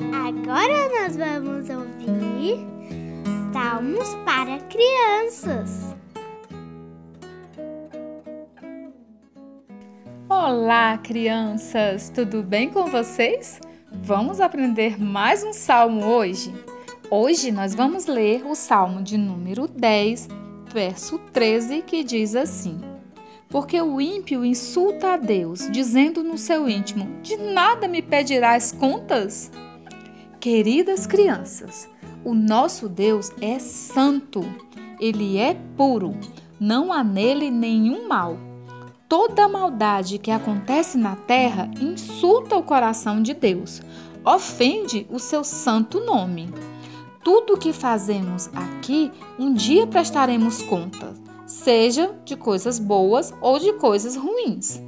Agora nós vamos ouvir Salmos para crianças. Olá, crianças! Tudo bem com vocês? Vamos aprender mais um salmo hoje? Hoje nós vamos ler o salmo de número 10, verso 13, que diz assim: Porque o ímpio insulta a Deus, dizendo no seu íntimo: De nada me pedirás contas? Queridas crianças, o nosso Deus é santo, ele é puro, não há nele nenhum mal. Toda maldade que acontece na terra insulta o coração de Deus, ofende o seu santo nome. Tudo o que fazemos aqui, um dia prestaremos conta, seja de coisas boas ou de coisas ruins.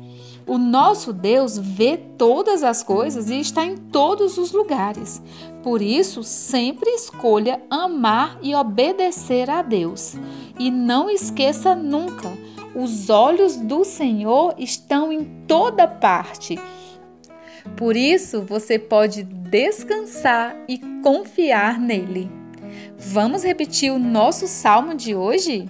O nosso Deus vê todas as coisas e está em todos os lugares. Por isso, sempre escolha amar e obedecer a Deus. E não esqueça nunca: os olhos do Senhor estão em toda parte. Por isso, você pode descansar e confiar nele. Vamos repetir o nosso salmo de hoje?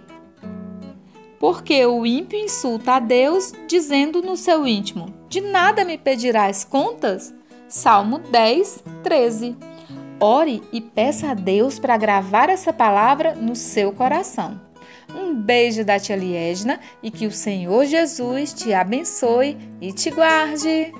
Porque o ímpio insulta a Deus, dizendo no seu íntimo: De nada me pedirás contas? Salmo 10, 13. Ore e peça a Deus para gravar essa palavra no seu coração. Um beijo da tia Liesna e que o Senhor Jesus te abençoe e te guarde.